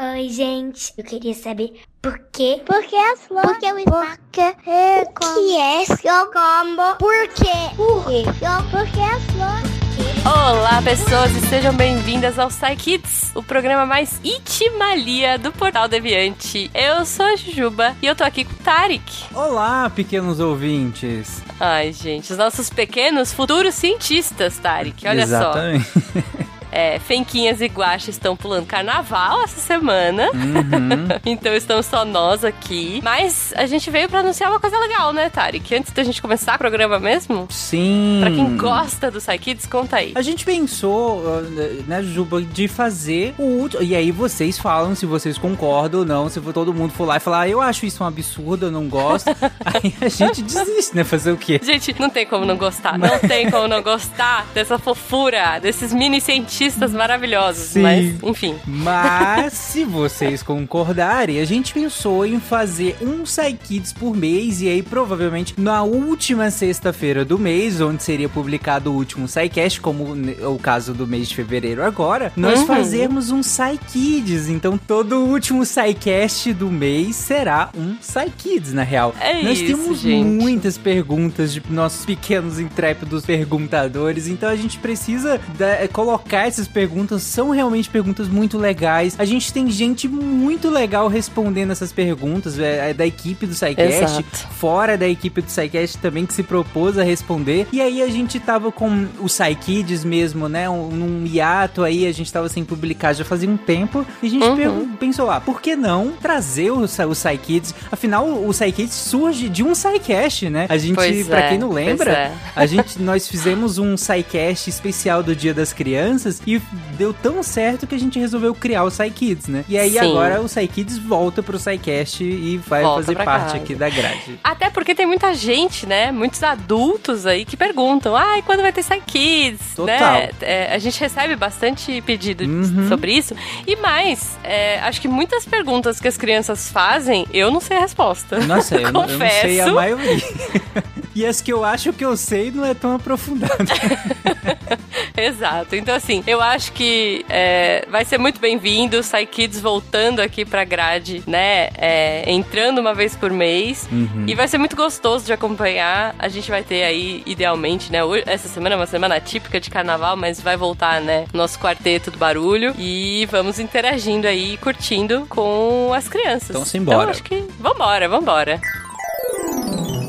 Oi, gente. Eu queria saber por quê? Por que as flores? Por que o espaço? Porque é O que é seu combo? Por quê? Por quê? Por que as flores? Olá, pessoas, e sejam bem-vindas ao Psy Kids, o programa mais itimalia do Portal Deviante. Eu sou a Jujuba e eu tô aqui com o Tarek. Olá, pequenos ouvintes. Ai, gente, os nossos pequenos futuros cientistas, Tarek. Olha Exatamente. só. É, Fenquinhas e Guaxa estão pulando carnaval essa semana. Uhum. então estamos só nós aqui. Mas a gente veio pra anunciar uma coisa legal, né, Tarek? Antes da gente começar o programa mesmo, Sim. pra quem gosta do Psy Kids, conta aí. A gente pensou, uh, né, Juba, de fazer o último. E aí vocês falam se vocês concordam ou não. Se todo mundo for lá e falar, ah, eu acho isso um absurdo, eu não gosto. aí a gente desiste, né? Fazer o quê? Gente, não tem como não gostar. Não tem como não gostar dessa fofura, desses mini cientistas maravilhosos. Sim. Mas, enfim. Mas, se vocês concordarem, a gente pensou em fazer um Psy Kids por mês. E aí, provavelmente, na última sexta-feira do mês, onde seria publicado o último SciCast, como o caso do mês de fevereiro agora, nós Uhum. fazemos um Psy Kids. Então, todo o último SciCast do mês será um Psy Kids, na real. É nós isso, temos gente. muitas perguntas de nossos pequenos intrépidos perguntadores, então a gente precisa da- colocar essas perguntas, são realmente perguntas muito legais. A gente tem gente muito legal respondendo essas perguntas, é, é da equipe do SciCast, Exato. fora da equipe do SciCast também que se propôs a responder. E aí a gente tava com o SciKids mesmo, né, um, num hiato aí, a gente tava sem publicar já fazia um tempo, e a gente Uhum. pensou lá, por que não trazer o, o SciKids? Afinal, o SciKids surge de um SciCast, né? A gente, Pois pra é, quem não lembra, é. a gente, nós fizemos um SciCast especial do Dia das Crianças e deu tão certo que a gente resolveu criar o SciKids, né? E aí Sim. agora o SciKids volta pro SciCast e vai Volta fazer parte casa. aqui da grade. Até porque tem muita gente, né? Muitos adultos aí que perguntam: ai, quando vai ter Psy Kids? Total. Né? É, a gente recebe bastante pedido Uhum. sobre isso. E mais, é, acho que muitas perguntas que as crianças fazem, eu não sei a resposta. Nossa, eu, não- eu não sei a Confesso. maioria. e as que eu acho que eu sei não é tão aprofundado. Exato. Então, assim, eu acho que é, vai ser muito bem-vindo. Psy Kids voltando aqui pra grade, né? É, entrando uma vez por mês. Uhum. E vai ser muito gostoso de acompanhar. A gente vai ter aí, idealmente, né? Essa semana é uma semana típica de carnaval, mas vai voltar, né? Nosso quarteto do barulho. E vamos interagindo aí, curtindo com as crianças. Então, simbora. Então, acho que vambora, vambora.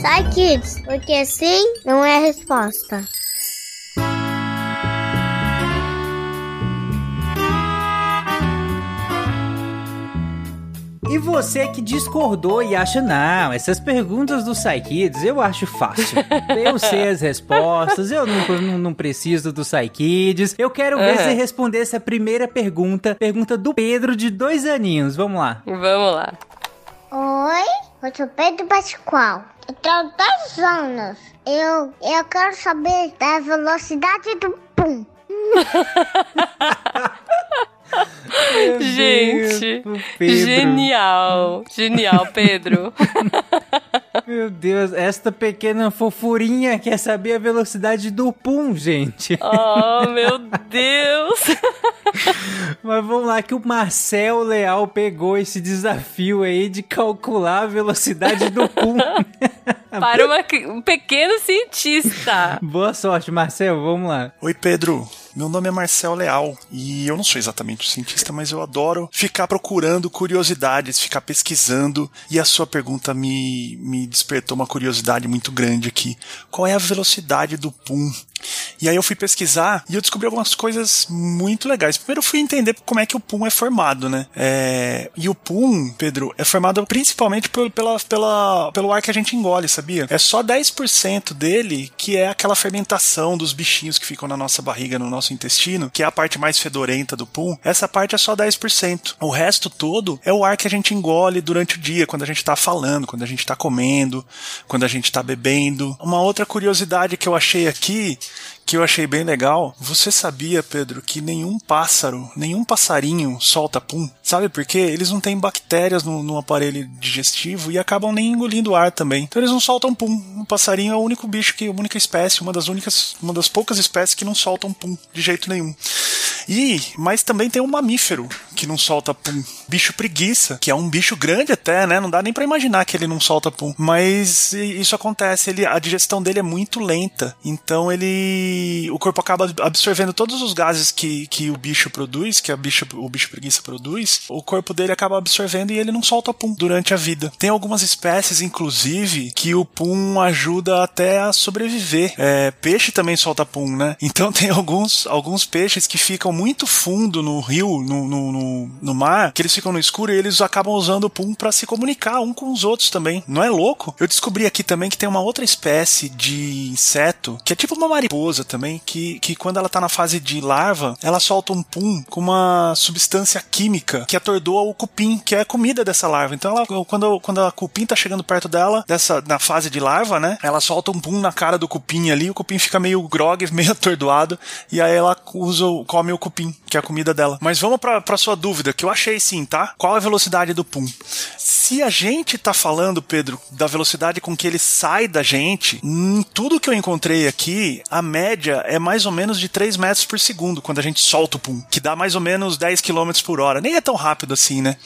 Sai, kids. Porque sim não é a resposta. E você que discordou e acha, não, essas perguntas do PsyKids eu acho fácil. Eu sei as respostas, eu não, não, não preciso do PsyKids. Eu quero ver Aham. você responder essa primeira pergunta, pergunta do Pedro de dois aninhos. Vamos lá. Vamos lá. Oi, eu sou Pedro Pascoal. Eu tenho 10 anos. Eu, eu quero saber da velocidade do pum. Gente, genial. Genial, Pedro. Meu Deus, esta pequena fofurinha quer saber a velocidade do pum, gente. oh, meu Deus. Mas vamos lá que o Marcel Leal pegou esse desafio aí de calcular a velocidade do pum. Para uma um pequeno cientista. Boa sorte, Marcel, vamos lá. Oi, Pedro. Meu nome é Marcel Leal e eu não sou exatamente um cientista, mas eu adoro ficar procurando curiosidades, ficar pesquisando. E a sua pergunta me, me despertou uma curiosidade muito grande aqui. Qual é a velocidade do pum? E aí eu fui pesquisar e eu descobri algumas coisas muito legais. Primeiro eu fui entender como é que o pum é formado, né? É, E o pum, Pedro, é formado principalmente pelo, pela, pela, pelo ar que a gente engole, sabia? É só 10% dele que é aquela fermentação dos bichinhos que ficam na nossa barriga, no nosso intestino, que é a parte mais fedorenta do pum. Essa parte é só 10%. O resto todo é o ar que a gente engole durante o dia, quando a gente tá falando, quando a gente tá comendo, quando a gente tá bebendo. Uma outra curiosidade que eu achei aqui que eu achei bem legal. Você sabia, Pedro, que nenhum pássaro, nenhum passarinho solta pum? Sabe por quê? Eles não têm bactérias no, no aparelho digestivo e acabam nem engolindo ar também. Então eles não soltam pum. O passarinho é o único bicho que, a única espécie, uma das únicas, uma das poucas espécies que não soltam pum de jeito nenhum. E, mas também tem um mamífero que não solta pum. Bicho preguiça, que é um bicho grande até, né? Não dá nem para imaginar que ele não solta pum. Mas isso acontece, ele, a digestão dele é muito lenta. Então ele. O corpo acaba absorvendo todos os gases que, que o bicho produz, que a bicho, o bicho preguiça produz. O corpo dele acaba absorvendo e ele não solta pum durante a vida. Tem algumas espécies, inclusive, que o pum ajuda até a sobreviver. É, peixe também solta pum, né? Então tem alguns, alguns peixes que ficam muito fundo no rio, no, no, no, no mar, que eles ficam no escuro e eles acabam usando o pum para se comunicar um com os outros também. Não é louco? Eu descobri aqui também que tem uma outra espécie de inseto, que é tipo uma mariposa também, que, que quando ela tá na fase de larva, ela solta um pum com uma substância química que atordoa o cupim, que é a comida dessa larva. Então ela, quando, quando a cupim tá chegando perto dela, dessa, na fase de larva, né, ela solta um pum na cara do cupim ali, o cupim fica meio grog, meio atordoado, e aí ela usa, come o cupim, que é a comida dela. Mas vamos pra, pra sua dúvida, que eu achei sim, tá? Qual a velocidade do pum? Se a gente tá falando, Pedro, da velocidade com que ele sai da gente, em tudo que eu encontrei aqui, a média é mais ou menos de 3 metros por segundo quando a gente solta o pum, que dá mais ou menos 10 km por hora. Nem é tão rápido assim, né?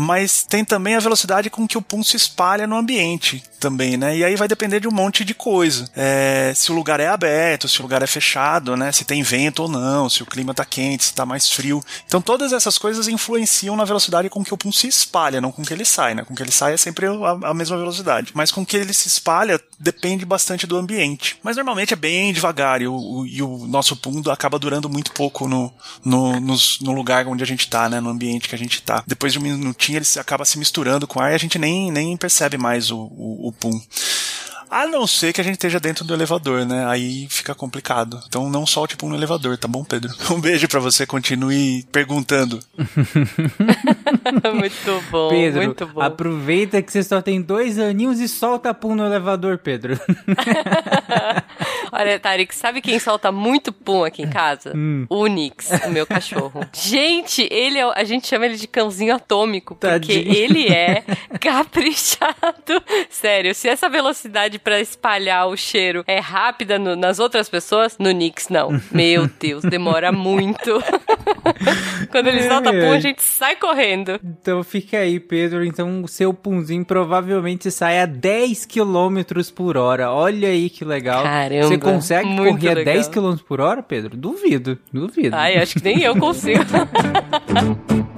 Mas tem também a velocidade com que o pum se espalha no ambiente também, né? E aí vai depender de um monte de coisa. É, se o lugar é aberto, se o lugar é fechado, né? Se tem vento ou não, se o clima tá quente, se tá mais frio. Então todas essas coisas influenciam na velocidade com que o pum se espalha, não com que ele sai, né? Com que ele sai é sempre a, a mesma velocidade. Mas com que ele se espalha depende bastante do ambiente. Mas normalmente é bem devagar e o, o, e o nosso pum acaba durando muito pouco no, no, nos, no lugar onde a gente tá, né? No ambiente que a gente tá. Depois de um minutinho ele acaba se misturando com ar e a gente nem, nem percebe mais o, o, o pum. A não ser que a gente esteja dentro do elevador, né? Aí fica complicado. Então não solte pum no elevador, tá bom, Pedro? Um beijo para você, continue perguntando. muito bom, Pedro, muito bom. aproveita que você só tem dois aninhos e solta pum no elevador, Pedro. Olha, Tarek, sabe quem solta muito pum aqui em casa? Hum. O Nix, o meu cachorro. Gente, ele é, a gente chama ele de cãozinho atômico, porque Tadinho. ele é caprichado. Sério, se essa velocidade pra espalhar o cheiro é rápida no- nas outras pessoas, no Nix não. Meu Deus, demora muito. Quando ele solta pum, a gente sai correndo. Então fica aí, Pedro. Então o seu punzinho provavelmente sai a 10 km por hora. Olha aí que legal. Caramba, Você consegue correr a legal. 10 km por hora, Pedro? Duvido, duvido. Ai, acho que nem eu consigo.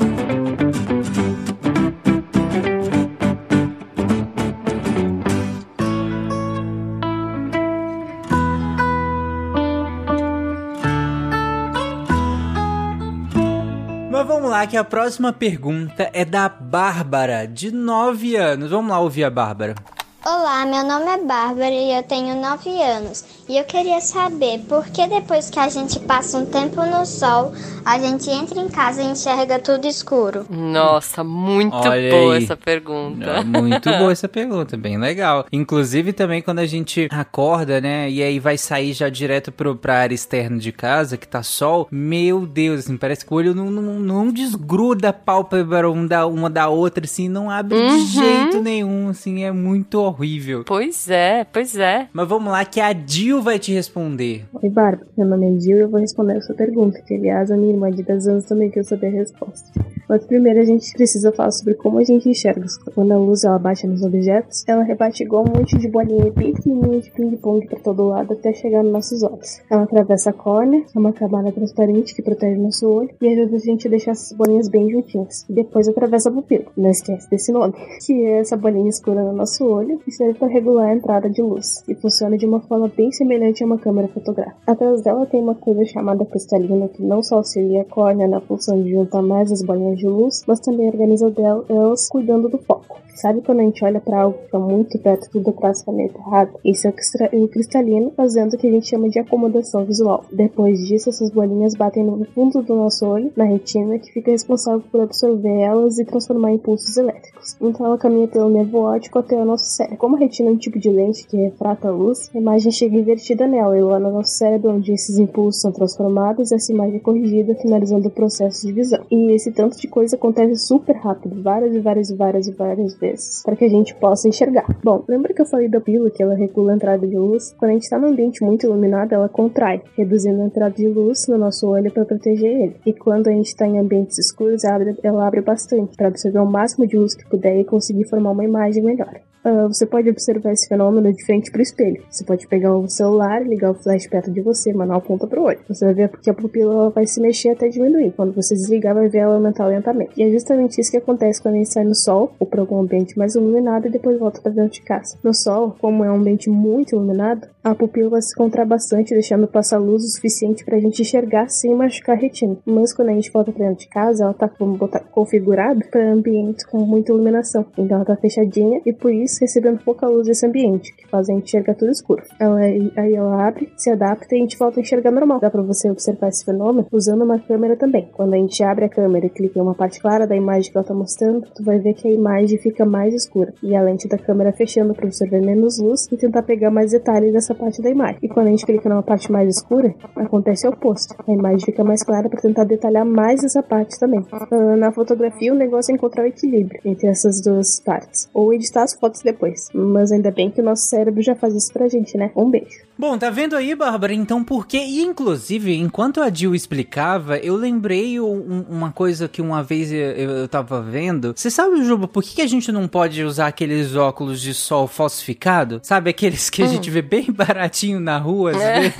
lá, que a próxima pergunta é da Bárbara, de 9 anos. Vamos lá ouvir a Bárbara. Olá, meu nome é Bárbara e eu tenho 9 anos. E eu queria saber por que depois que a gente passa um tempo no sol, a gente entra em casa e enxerga tudo escuro. Nossa, muito Olha boa aí. essa pergunta. É muito boa essa pergunta, bem legal. Inclusive também quando a gente acorda, né, e aí vai sair já direto pro, pra área externa de casa, que tá sol, meu Deus, assim, parece que o olho não, não, não desgruda a pálpebra um da, uma da outra, assim, não abre Uhum. de jeito nenhum, assim, é muito horrível. Pois é, pois é. Mas vamos lá que a Dil vai te responder. Oi, Bárbara. Meu nome é Gil e eu vou responder a sua pergunta, que aliás a minha irmã de 10 anos também quer saber a resposta. Mas primeiro a gente precisa falar sobre como a gente enxerga. Quando a luz ela bate nos objetos, ela rebate igual um monte de bolinha pequenininha de ping-pong pra todo lado até chegar nos nossos olhos. Ela atravessa a córnea, é uma camada transparente que protege nosso olho e ajuda a gente a deixar essas bolinhas bem juntinhas. E depois atravessa a pupila. Não esquece desse nome, que é essa bolinha escura no nosso olho e serve para regular a entrada de luz. E funciona de uma forma bem semelhante a uma câmera fotográfica. Atrás dela tem uma coisa chamada cristalina que não só auxilia a córnea na função de juntar mais as bolinhas de luz, mas também organiza elas cuidando do foco. Sabe quando a gente olha para algo que está muito perto tudo praticamente errado? Isso é o cristalino fazendo o que a gente chama de acomodação visual. Depois disso, essas bolinhas batem no fundo do nosso olho, na retina, que fica responsável por absorver elas e transformar em impulsos elétricos. Então ela caminha pelo nervo óptico até o nosso cérebro. Como a retina é um tipo de lente que refrata a luz, a imagem chega invertida nela e lá no nosso cérebro, onde esses impulsos são transformados, essa imagem é corrigida, finalizando o processo de visão. E esse tanto de coisa acontece super rápido, várias e várias e várias e várias vezes. para que a gente possa enxergar. Bom, lembra que eu falei da pílula que ela regula a entrada de luz? Quando a gente está num ambiente muito iluminado, ela contrai, reduzindo a entrada de luz no nosso olho para proteger ele. E quando a gente está em ambientes escuros, ela abre, ela abre bastante para absorver o máximo de luz que puder e conseguir formar uma imagem melhor. Uh, você pode observar esse fenômeno de frente para o espelho. Você pode pegar o celular, ligar o flash perto de você, mandar a ponta pro olho. Você vai ver que a pupila vai se mexer até diminuir. Quando você desligar, vai ver ela aumentar lentamente. E é justamente isso que acontece quando a gente sai no sol ou para algum ambiente mais iluminado e depois volta para dentro de casa. No sol, como é um ambiente muito iluminado, a pupila se contrai bastante, deixando passar luz o suficiente para a gente enxergar sem machucar a retina. Mas quando a gente volta para dentro de casa, ela tá botar, configurada para ambientes com muita iluminação. Então ela tá fechadinha e por isso recebendo pouca luz desse ambiente, que faz a gente enxergar tudo escuro. Ela, aí ela abre, se adapta e a gente volta a enxergar normal. Dá para você observar esse fenômeno usando uma câmera também. Quando a gente abre a câmera e clica em uma parte clara da imagem que ela tá mostrando, tu vai ver que a imagem fica mais escura e a lente da câmera fechando para você ver menos luz e tentar pegar mais detalhes dessa parte da imagem. E quando a gente clica numa parte mais escura, acontece o oposto. A imagem fica mais clara para tentar detalhar mais essa parte também. Uh, na fotografia, o negócio é encontrar o equilíbrio entre essas duas partes, ou editar as fotos depois. Mas ainda bem que o nosso cérebro já faz isso pra gente, né? Um beijo. Bom, tá vendo aí, Bárbara? Então por quê? E inclusive, enquanto a Jill explicava, eu lembrei um, uma coisa que uma vez eu, eu tava vendo. Você sabe, Juba, por que, que, a gente não pode usar aqueles óculos de sol falsificado? Sabe aqueles que a gente vê bem baratinho na rua, às vezes?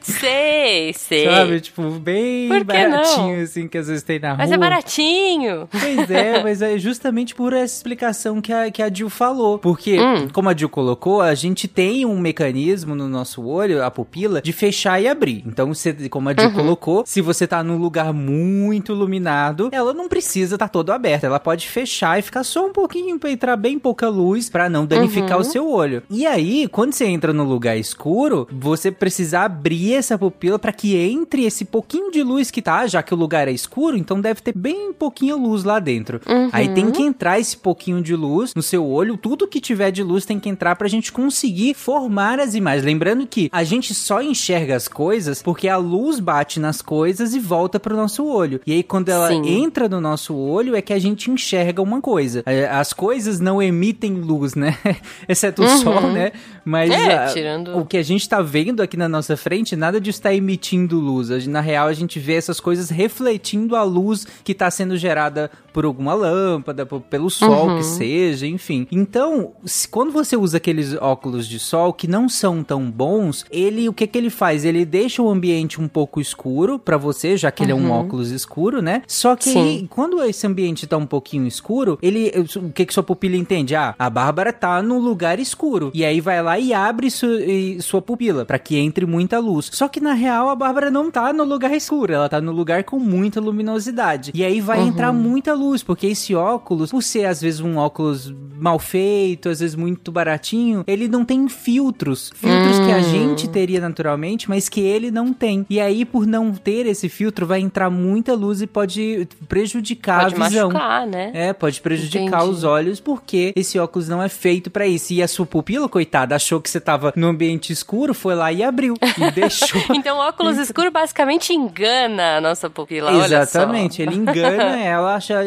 sei, sei. Sabe, tipo, bem baratinho, não? assim, que às vezes tem na mas rua. Mas é baratinho. Pois é, mas é justamente por essa explicação que a, que a Jill falou. Porque, hum. como a Jill colocou, a gente tem um mecanismo no nosso olho, a pupila, de fechar e abrir. Então, você, como a Jill uhum. colocou, se você tá num lugar muito iluminado, ela não precisa estar tá todo aberta. Ela pode fechar e ficar só um pouquinho pra entrar bem pouca luz para não danificar uhum. o seu olho. E aí, quando você entra no lugar escuro, você precisa abrir essa pupila para que entre esse pouquinho de luz que tá, já que o lugar é escuro, então deve ter bem pouquinha luz lá dentro. Uhum. Aí tem que entrar esse pouquinho de luz no seu olho, tudo que tiver de luz tem que entrar pra gente conseguir formar as imagens. Lembrando que a gente só enxerga as coisas porque a luz bate nas coisas e volta pro nosso olho. E aí quando ela Sim. entra no nosso olho é que a gente enxerga uma coisa. É, as coisas não emitem luz, né? Exceto o uhum. sol, né? Mas é, a, tirando... o que a gente tá vendo aqui na nossa frente, nada disso tá emitindo luz. Na real, a gente vê essas coisas refletindo a luz que tá sendo gerada por alguma lâmpada, pelo sol uhum. que seja, enfim. Então, se, quando você usa aqueles óculos de sol que não são tão bons, ele o que que ele faz? Ele deixa o ambiente um pouco escuro para você, já que uhum. ele é um uhum. óculos escuro, né? Só que ele, quando esse ambiente tá um pouquinho escuro, ele o que que sua pupila entende? Ah, a Bárbara tá no lugar escuro. E aí vai lá e abre su, e, sua pupila para que entre muita luz. Só que na real a Bárbara não tá no lugar escuro, ela tá no lugar com muita luminosidade. E aí vai uhum. entrar muita luz, porque esse óculos, por ser às vezes um óculos mal feito, às vezes muito baratinho, ele não tem filtros. Filtros hum. que a hum. gente teria naturalmente, mas que ele não tem. E aí, por não ter esse filtro, vai entrar muita luz e pode prejudicar pode a visão. Machucar, né? É, pode prejudicar Entendi. os olhos, porque esse óculos não é feito para isso. E a sua pupila, coitada, achou que você tava no ambiente escuro, foi lá e abriu. E deixou. então, o óculos escuro basicamente engana a nossa pupila. Exatamente, ele engana ela, acha,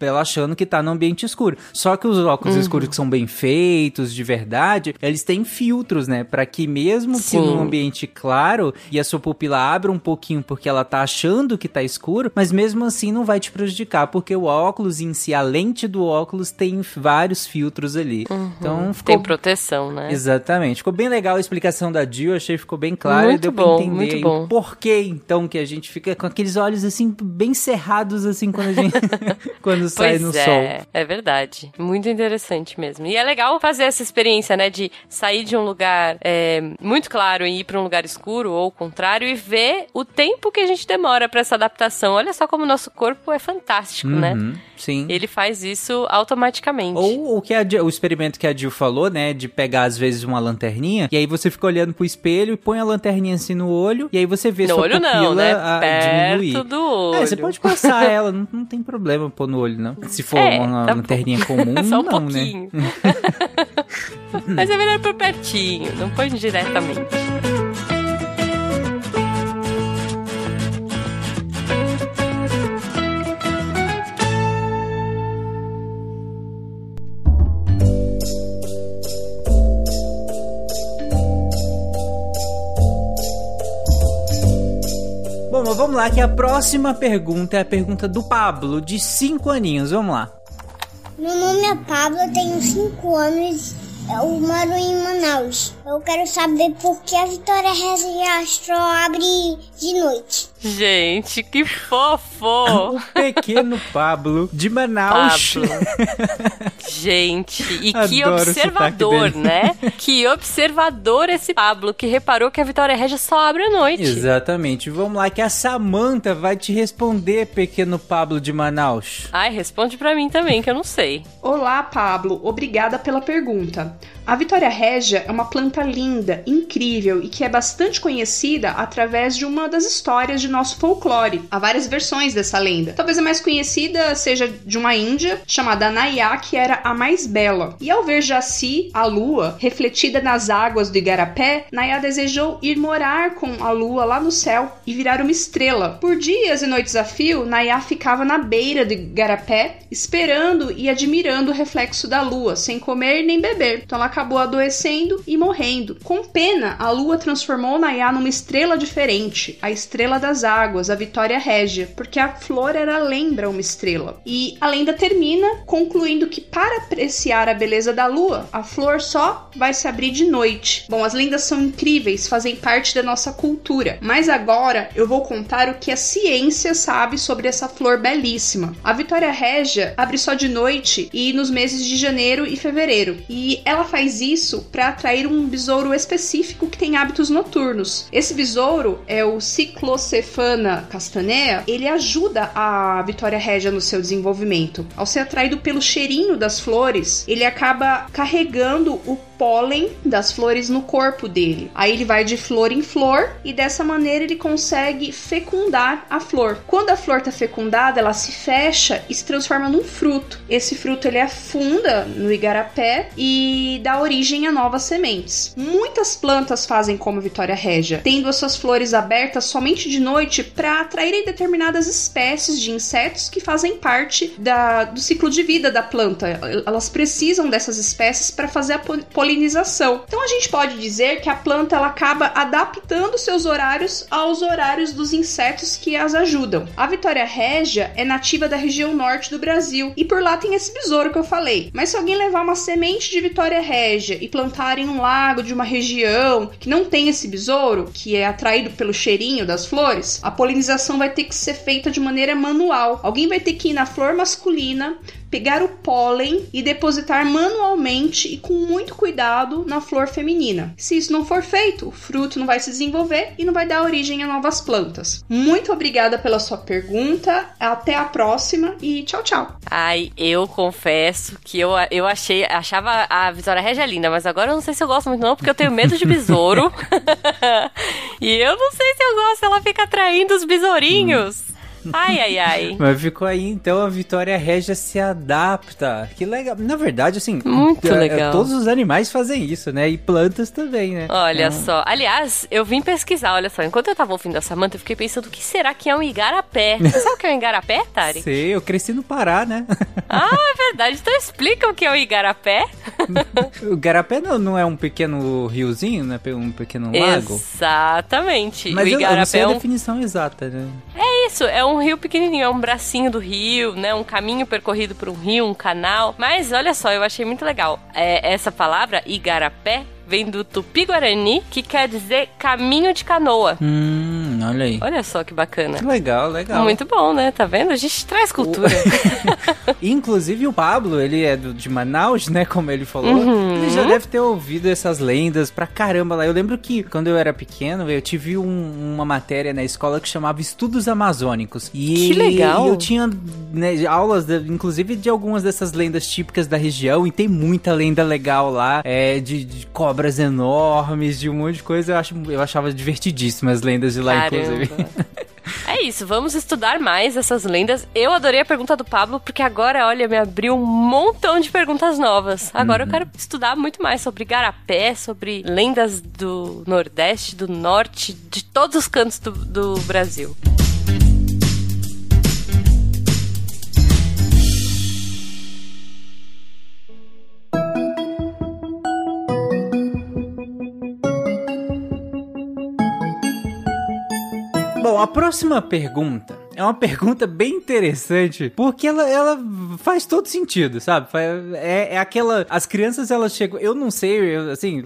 ela achando que tá no ambiente escuro. Só que os óculos uhum. escuros que são bem feitos, de verdade, eles têm filtros, né? Para que mesmo Sim. que num ambiente claro e a sua pupila abra um pouquinho porque ela tá achando que tá escuro, mas mesmo assim não vai te prejudicar, porque o óculos em si, a lente do óculos tem vários filtros ali. Uhum. Então ficou... Tem proteção, né? Exatamente. Ficou bem legal a explicação da Jill, achei que ficou bem claro muito e deu bom, pra entender o porquê, então, que a gente fica com aqueles olhos assim, bem cerrados, assim, quando a gente. quando sai no é, sol. É verdade. Muito interessante mesmo. E é legal fazer essa experiência, né? De sair de um lugar é, muito claro e ir para um lugar escuro, ou o contrário, e ver o tempo que a gente demora para essa adaptação. Olha só como o nosso corpo é fantástico, né? uhum. né? Sim. Ele faz isso automaticamente. Ou o que a, o experimento que a Jill falou, né? De pegar, às vezes, uma lanterninha, e aí você fica olhando pro espelho e põe a lanterninha assim no olho, e aí você vê no sua olho pupila não, né? a Perto diminuir. do olho. É, você pode passar ela, não, não tem problema pôr no olho, não. Se for é, uma tá lanterninha comum, Só um não, pouquinho. né? Mas é melhor por pertinho, não põe indiretamente. Bom, mas vamos lá, que a próxima pergunta é a pergunta do Pablo, de 5 aninhos. Vamos lá. Meu nome é Pablo, eu tenho 5 anos eu moro em Manaus. Eu quero saber por que a Vitória Regia Astro abre de noite. Gente, que fofo! o pequeno Pablo de Manaus. Pablo. Gente, e que observador, né? Que observador esse Pablo, que reparou que a Vitória Regia só abre à noite. Exatamente. Vamos lá, que a Samanta vai te responder, pequeno Pablo de Manaus. Ai, responde para mim também, que eu não sei. Olá, Pablo. Obrigada pela pergunta. A Vitória Régia é uma planta linda, incrível e que é bastante conhecida através de uma das histórias de nosso folclore. Há várias versões dessa lenda. Talvez a mais conhecida seja de uma índia chamada Nayá, que era a mais bela. E ao ver Jaci, a lua, refletida nas águas do Igarapé, Nayá desejou ir morar com a lua lá no céu e virar uma estrela. Por dias e noites a fio, Nayá ficava na beira do Igarapé, esperando e admirando o reflexo da lua, sem comer nem beber. Então ela acabou adoecendo e morrendo. Com pena, a lua transformou Nayá numa estrela diferente, a estrela das águas, a Vitória Régia, porque a flor era lembra uma estrela. E a lenda termina concluindo que para apreciar a beleza da lua, a flor só vai se abrir de noite. Bom, as lendas são incríveis, fazem parte da nossa cultura, mas agora eu vou contar o que a ciência sabe sobre essa flor belíssima. A Vitória Régia abre só de noite e nos meses de janeiro e fevereiro, e ela faz isso para atrair um besouro específico que tem hábitos noturnos. Esse besouro é o Cyclocephana castanea. Ele ajuda a Vitória Régia no seu desenvolvimento. Ao ser atraído pelo cheirinho das flores, ele acaba carregando o pólen das flores no corpo dele. Aí ele vai de flor em flor e dessa maneira ele consegue fecundar a flor. Quando a flor está fecundada, ela se fecha e se transforma num fruto. Esse fruto ele afunda no igarapé e dá origem a novas sementes. Muitas plantas fazem como Vitória Régia, tendo as suas flores abertas somente de noite para atraírem determinadas espécies de insetos que fazem parte da, do ciclo de vida da planta. Elas precisam dessas espécies para fazer a polinização. Então a gente pode dizer que a planta ela acaba adaptando seus horários aos horários dos insetos que as ajudam. A Vitória Régia é nativa da região norte do Brasil e por lá tem esse besouro que eu falei. Mas se alguém levar uma semente de Vitória Régia e plantar em um lago de uma região que não tem esse besouro, que é atraído pelo cheirinho das flores, a polinização vai ter que ser feita de maneira manual. Alguém vai ter que ir na flor masculina, pegar o pólen e depositar manualmente e com muito cuidado na flor feminina. Se isso não for feito, o fruto não vai se desenvolver e não vai dar origem a novas plantas. Muito obrigada pela sua pergunta, até a próxima e tchau, tchau. Ai, eu confesso que eu, eu achei, achava a Vitória Regia linda, mas agora eu não sei se eu gosto muito não, porque eu tenho medo de besouro. e eu não sei se eu gosto, ela fica atraindo os besourinhos. Hum. Ai, ai, ai. Mas ficou aí, então a Vitória Régia se adapta. Que legal. Na verdade, assim. Muito é, legal. Todos os animais fazem isso, né? E plantas também, né? Olha então... só. Aliás, eu vim pesquisar, olha só. Enquanto eu tava ouvindo a Samanta, eu fiquei pensando o que será que é um igarapé. Você sabe o que é um igarapé, Tari? Sei, eu cresci no Pará, né? Ah, é verdade. Então explica o que é o igarapé. o igarapé não, não é um pequeno riozinho, né? Um pequeno lago? Exatamente. Mas o igarapé eu não sei é um... a definição exata, né? É isso, é um um rio pequenininho, é um bracinho do rio, né? Um caminho percorrido por um rio, um canal. Mas olha só, eu achei muito legal. É, essa palavra, igarapé, vem do tupi-guarani, que quer dizer caminho de canoa. Hum, olha aí. Olha só que bacana. Legal, legal. Muito bom, né? Tá vendo? A gente traz cultura. O... Inclusive o Pablo, ele é do, de Manaus, né? Como ele falou. Uhum. Ele já deve ter ouvido essas lendas pra caramba lá. Eu lembro que quando eu era pequeno, eu tive um, uma matéria na escola que chamava Estudos Amazônicos. E que legal! Eu tinha né, aulas, de, inclusive, de algumas dessas lendas típicas da região. E tem muita lenda legal lá, é, de, de cobras enormes, de um monte de coisa. Eu, acho, eu achava divertidíssimo as lendas de lá, Caramba. inclusive. É isso, vamos estudar mais essas lendas. Eu adorei a pergunta do Pablo, porque agora, olha, me abriu um montão de perguntas novas. Agora uhum. eu quero estudar muito mais sobre garapé, sobre lendas do Nordeste, do Norte, de todos os cantos do, do Brasil. Bom, a próxima pergunta é uma pergunta bem interessante, porque ela, ela faz todo sentido, sabe? É, é aquela. As crianças, elas chegam. Eu não sei, eu, assim,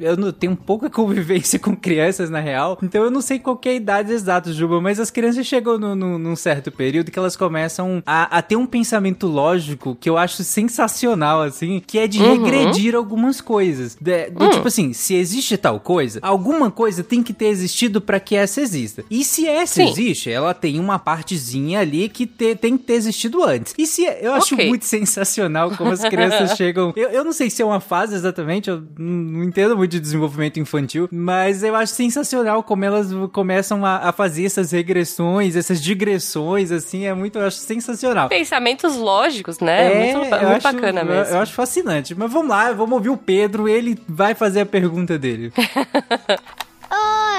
eu não tenho pouca convivência com crianças, na real, então eu não sei qual é a idade exata, Juba, mas as crianças chegam no, no, num certo período que elas começam a, a, ter um pensamento lógico que eu acho sensacional, assim, que é de uhum. regredir algumas coisas. De, do uhum. tipo assim, se existe tal coisa, alguma coisa tem que ter existido para que essa exista. E se essa Sim. existe, ela tem uma parte partezinha ali que te, tem que ter existido antes. E se eu acho okay. muito sensacional como as crianças chegam. Eu, eu não sei se é uma fase exatamente, eu não entendo muito de desenvolvimento infantil, mas eu acho sensacional como elas começam a, a fazer essas regressões, essas digressões, assim, é muito, eu acho sensacional. Pensamentos lógicos, né? É, muito, muito acho, bacana mesmo. Eu, eu acho fascinante. Mas vamos lá, vamos ouvir o Pedro, ele vai fazer a pergunta dele.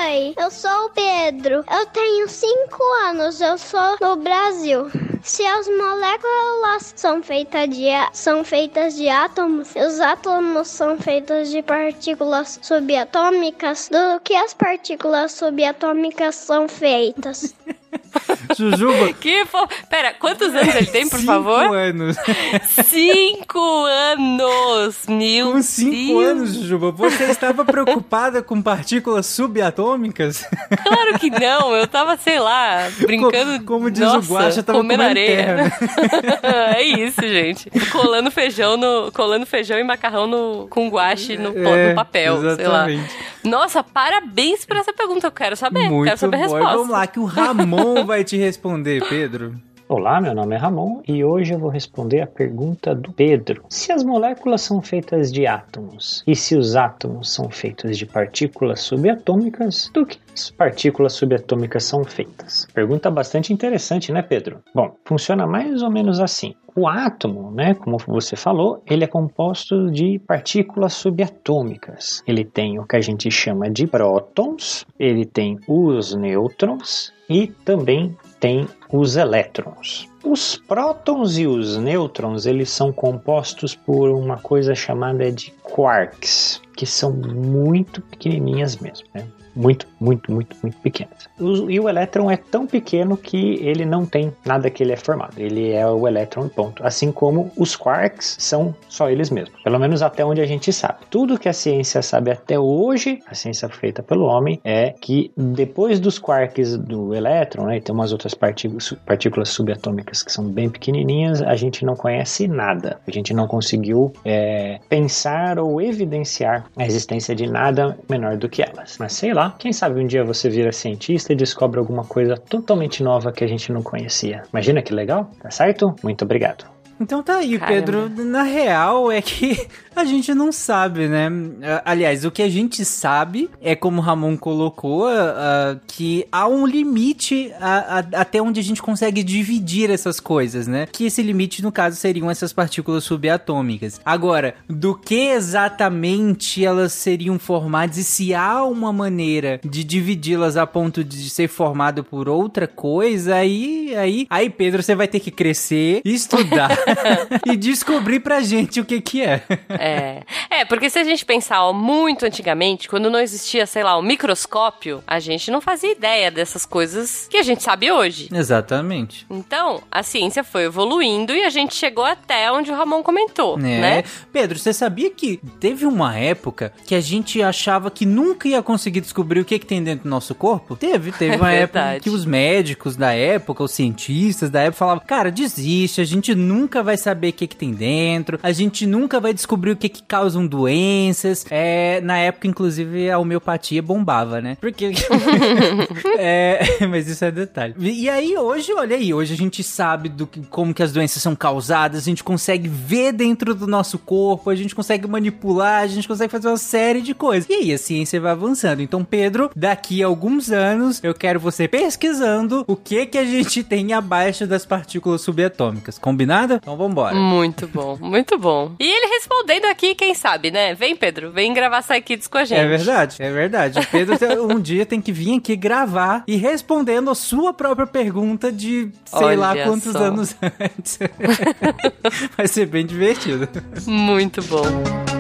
Oi, eu sou o Pedro. Eu tenho 5 anos, eu sou no Brasil. Se as moléculas são feitas de, são feitas de átomos, os átomos são feitos de partículas subatômicas, do que as partículas subatômicas são feitas? Jujuba. Que fo... Pera, quantos anos ele tem, por cinco favor? Cinco anos. Cinco anos, meu Com cinco Deus. anos, Jujuba, você estava preocupada com partículas subatômicas? Claro que não, eu tava, sei lá, brincando. Como, como diz Nossa, o Guaxa, tava comendo, comendo areia. Terra, né? é isso, gente. Colando feijão no, colando feijão e macarrão no, com guache no, é, no papel, exatamente. sei lá. Nossa, parabéns por essa pergunta, eu quero saber. Muito quero saber a resposta. Vamos lá, que o Ramon vai te responder, Pedro. Olá, meu nome é Ramon e hoje eu vou responder a pergunta do Pedro. Se as moléculas são feitas de átomos e se os átomos são feitos de partículas subatômicas, do que as partículas subatômicas são feitas? Pergunta bastante interessante, né, Pedro? Bom, funciona mais ou menos assim. O átomo, né, como você falou, ele é composto de partículas subatômicas. Ele tem o que a gente chama de prótons, ele tem os nêutrons e também tem os elétrons. Os prótons e os nêutrons, eles são compostos por uma coisa chamada de quarks, que são muito pequenininhas mesmo, né? Muito, muito, muito, muito pequenas. E o elétron é tão pequeno que ele não tem nada que ele é formado. Ele é o elétron ponto. Assim como os quarks são só eles mesmos. Pelo menos até onde a gente sabe. Tudo que a ciência sabe até hoje, a ciência feita pelo homem, é que depois dos quarks do elétron, né, e tem umas outras partículas, partículas subatômicas que são bem pequenininhas, a gente não conhece nada. A gente não conseguiu é, pensar ou evidenciar a existência de nada menor do que elas. Mas sei lá, lá. Quem sabe um dia você vira cientista e descobre alguma coisa totalmente nova que a gente não conhecia. Imagina que legal, tá certo? Muito obrigado. Então tá aí, Caramba. Pedro. Na real é que a gente não sabe, né? Aliás, o que a gente sabe é, como o Ramon colocou, uh, que há um limite a, a, até onde a gente consegue dividir essas coisas, né? Que esse limite, no caso, seriam essas partículas subatômicas. Agora, do que exatamente elas seriam formadas e se há uma maneira de dividi-las a ponto de ser formado por outra coisa, aí, aí, aí, Pedro, você vai ter que crescer, estudar e descobrir pra gente o que que é. É. É, porque se a gente pensar ó, muito antigamente, quando não existia, sei lá, o um microscópio, a gente não fazia ideia dessas coisas que a gente sabe hoje. Exatamente. Então, a ciência foi evoluindo e a gente chegou até onde o Ramon comentou, é. né? Pedro, você sabia que teve uma época que a gente achava que nunca ia conseguir descobrir o que, que tem dentro do nosso corpo? Teve, teve uma é época que os médicos da época, os cientistas da época falavam, cara, desiste, a gente nunca vai saber o que, que tem dentro, a gente nunca vai descobrir o que, que causam doenças. É, na época, inclusive, a homeopatia bombava, né? Porque. é, mas isso é detalhe. E aí, hoje, olha aí, hoje a gente sabe do que, como que as doenças são causadas, a gente consegue ver dentro do nosso corpo, a gente consegue manipular, a gente consegue fazer uma série de coisas. E aí a ciência vai avançando. Então, Pedro, daqui a alguns anos, eu quero você pesquisando o que que a gente tem abaixo das partículas subatômicas. Combinado? Então vambora. Muito bom, muito bom. E ele respondendo aqui, quem sabe, né? Vem, Pedro, vem gravar Psykids com a gente. É verdade, é verdade. O Pedro um dia tem que vir aqui gravar e respondendo a sua própria pergunta de sei Olha lá quantos só. anos antes. Vai ser bem divertido. Muito bom.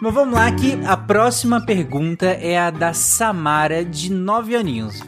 Mas vamos lá que a próxima pergunta é a da Samara, de 9 aninhos.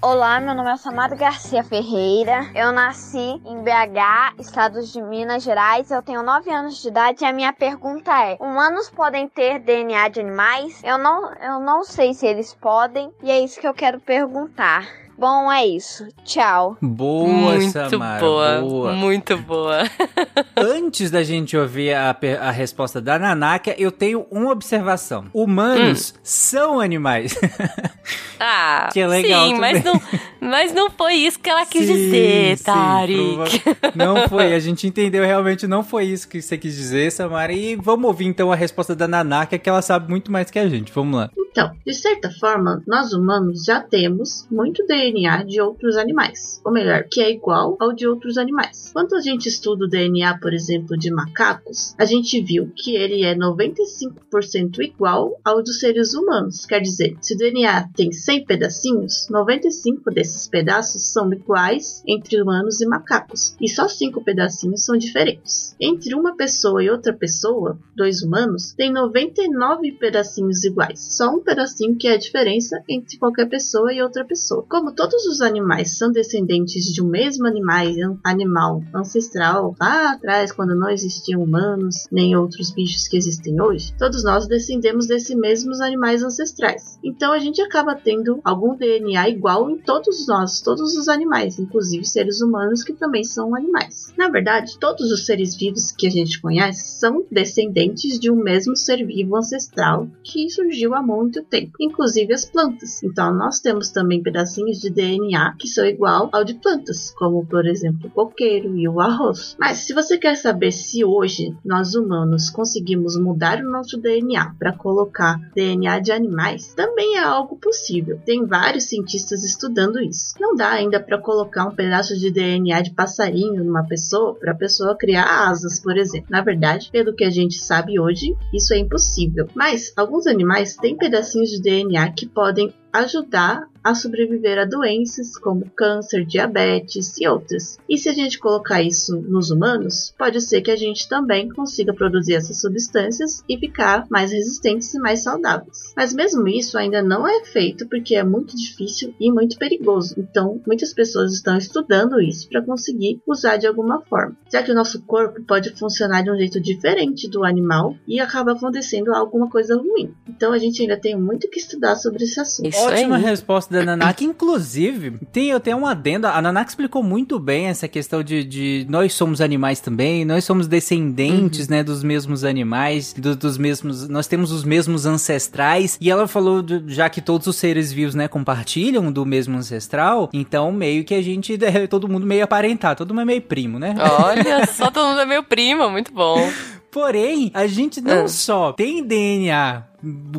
Olá, meu nome é Samara Garcia Ferreira. Eu nasci em BH, estado de Minas Gerais. Eu tenho 9 anos de idade e a minha pergunta é: humanos podem ter DNA de animais? Eu não, eu não sei se eles podem e é isso que eu quero perguntar. Bom, é isso. Tchau. Boa, muito Samara. boa, boa. muito boa. Antes da gente ouvir a, a resposta da Nanaka, eu tenho uma observação. Humanos Hum. são animais. Ah, Que é legal sim, mas não, mas não foi isso que ela quis Sim, dizer, Tarik. Não foi, a gente entendeu realmente, não foi isso que você quis dizer, Samara. E vamos ouvir então a resposta da Nanaka, que ela sabe muito mais que a gente. Vamos lá. Então, de certa forma, nós humanos já temos muito DNA de outros animais, ou melhor, que é igual ao de outros animais. Quando a gente estuda o DNA, por exemplo, de macacos, a gente viu que ele é 95% igual ao dos seres humanos. Quer dizer, se o DNA tem 100 pedacinhos, 95 desses pedaços são iguais entre humanos e macacos, e só 5 pedacinhos são diferentes. Entre uma pessoa e outra pessoa, dois humanos, tem 99 pedacinhos iguais, só um pedacinho que é a diferença entre qualquer pessoa e outra pessoa. Como todos os animais são descendentes de um mesmo animal, ancestral lá atrás, quando não existiam humanos nem outros bichos que existem hoje, todos nós descendemos desses mesmos animais ancestrais. Então a gente acaba tendo algum DNA igual em todos nós, todos os animais, inclusive seres humanos que também são animais. Na verdade, todos os seres vivos que a gente conhece são descendentes de um mesmo ser vivo ancestral que surgiu há muito tempo, inclusive as plantas. Então nós temos também pedacinhos de DNA que são igual ao de plantas, como por exemplo o coqueiro e o arroz. Mas se você quer saber se hoje nós humanos conseguimos mudar o nosso DNA para colocar DNA de animais, também é algo possível. Tem vários cientistas estudando isso. Não dá ainda para colocar um pedaço de DNA de passarinho numa pessoa para a pessoa criar asas, por exemplo. Na verdade, pelo que a gente sabe hoje, isso é impossível. Mas alguns animais têm pedacinhos de DNA que podem ajudar a sobreviver a doenças como câncer, diabetes e outras. E se a gente colocar isso nos humanos, pode ser que a gente também consiga produzir essas substâncias e ficar mais resistentes e mais saudáveis. Mas mesmo isso ainda não é feito porque é muito difícil e muito perigoso. Então, muitas pessoas estão estudando isso para conseguir usar de alguma forma, já que o nosso corpo pode funcionar de um jeito diferente do animal e acaba acontecendo alguma coisa ruim. Então, a gente ainda tem muito que estudar sobre esse assunto. Ótima resposta da Nanaka. Inclusive, tem até um adendo. A Nanaka explicou muito bem essa questão de, de nós somos animais também, nós somos descendentes, né, dos mesmos animais, do- dos mesmos. Nós temos os mesmos ancestrais. E ela falou, do- já que todos os seres vivos, né, compartilham do mesmo ancestral, então meio que a gente. é todo mundo meio aparentado, todo mundo é meio primo, né? Olha, só todo mundo é meu primo, muito bom. Porém, a gente não só tem DNA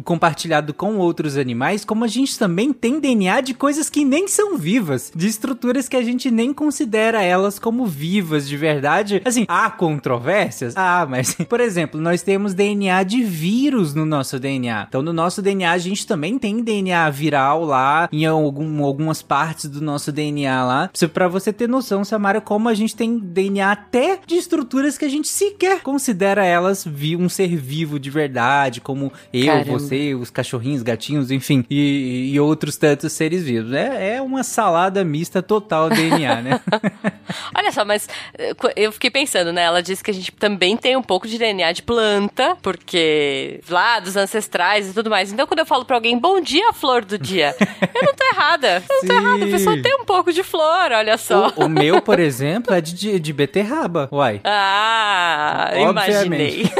compartilhado com outros animais, como a gente também tem DNA de coisas que nem são vivas, de estruturas que a gente nem considera elas como vivas de verdade. Assim, há controvérsias? Ah, mas, por exemplo, nós temos DNA de vírus no nosso DNA. Então, no nosso DNA, a gente também tem DNA viral lá, em algum, algumas partes do nosso DNA lá. Pra você ter noção, Samara, como a gente tem DNA até de estruturas que a gente sequer considera elas um ser vivo de verdade, como eu, Caramba. você, os cachorrinhos, gatinhos, enfim, e, e outros tantos seres vivos. É, é uma salada mista total DNA, né? Olha só, mas eh, eu fiquei pensando, né? Ela disse que a gente também tem um pouco de DNA de planta, porque lá dos ancestrais e tudo mais. Então, quando eu falo pra alguém, bom dia, flor do dia, eu não tô errada. Eu não tô errada. A pessoa tem um pouco de flor, olha só. o, o meu, por exemplo, é de, de, beterraba, uai. Ah, imaginei. Obviamente.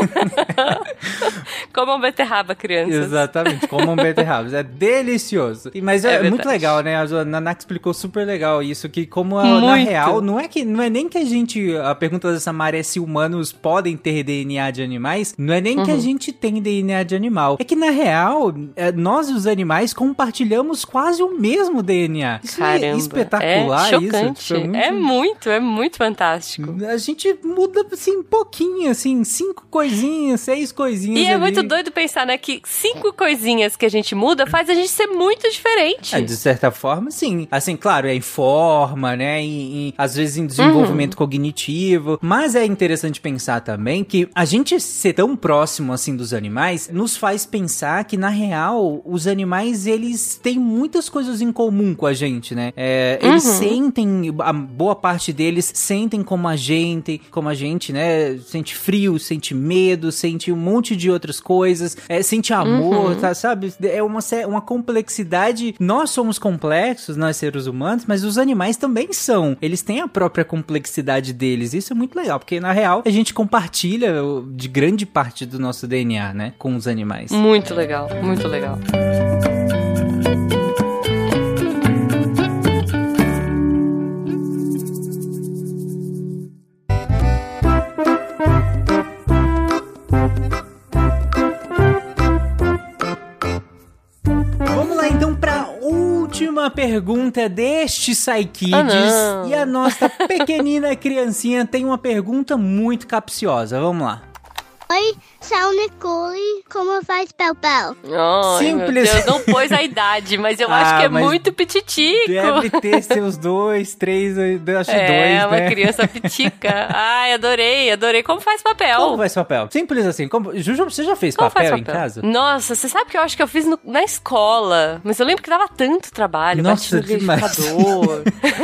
Como um beterraba, crianças. Exatamente, como um beterraba. É delicioso. E- Mas É é, muito legal, né? A Nanak explicou super legal isso, que como a- na real, não é que não é nem que a gente. A pergunta da Samara é se humanos podem ter DNA de animais. Não é nem que a Uhum. gente tem DNA de animal. É que na real, é, nós e os animais compartilhamos quase o mesmo DNA. Isso é Caramba, espetacular, é isso. chocante. Tipo, muito- É muito, é muito fantástico. A gente muda assim, pouquinho, assim, cinco coisinhas, seis coisinhas. E é ali. muito doido pensar, né, que que cinco coisinhas que a gente muda faz a gente ser muito diferente. É, de certa forma, sim. Assim, claro, é em forma, né? Em, em- às vezes em desenvolvimento cognitivo. Mas é interessante pensar também que a gente ser tão próximo assim dos animais nos faz pensar que, na real, os animais eles têm muitas coisas em comum com a gente, né? É, eles Uhum. sentem, a boa parte deles sentem como a gente, como a gente, né? Sente frio, sente medo, sente um monte de outras coisas, é, sente amor, Uhum. tá, sabe? É uma, uma complexidade. Nós somos complexos, nós seres humanos, mas os animais também são. Eles têm a própria complexidade deles. Isso é muito legal, porque na real a gente compartilha de grande parte do nosso DNA, né? Com os animais. Muito legal, muito legal. Última pergunta deste Psykids. Ah, e a nossa pequenina criancinha tem uma pergunta muito capciosa. Vamos lá. Oi, sou Nicole. Como faz pel-pel? Ai, Simples. meu Deus, não pôs a idade, mas eu Ah, acho que é muito pititico. Deve ter seus dois, três, acho é, dois, uma né? criança pitica. Ai, adorei, adorei. Como faz papel? Como faz papel? Simples assim. Como... Juju, você já fez papel, faz em casa? Nossa, você sabe que eu acho que eu fiz no- na escola, mas eu lembro que dava tanto trabalho. Nossa, no demais. liquidificador,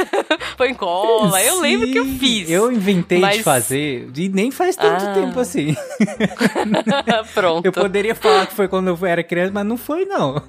Põe cola. Eu lembro que eu Sim, fiz. Eu inventei de Mas- fazer e nem faz tanto Ah. tempo assim. Pronto. Eu poderia falar que foi quando eu era criança, mas não foi não.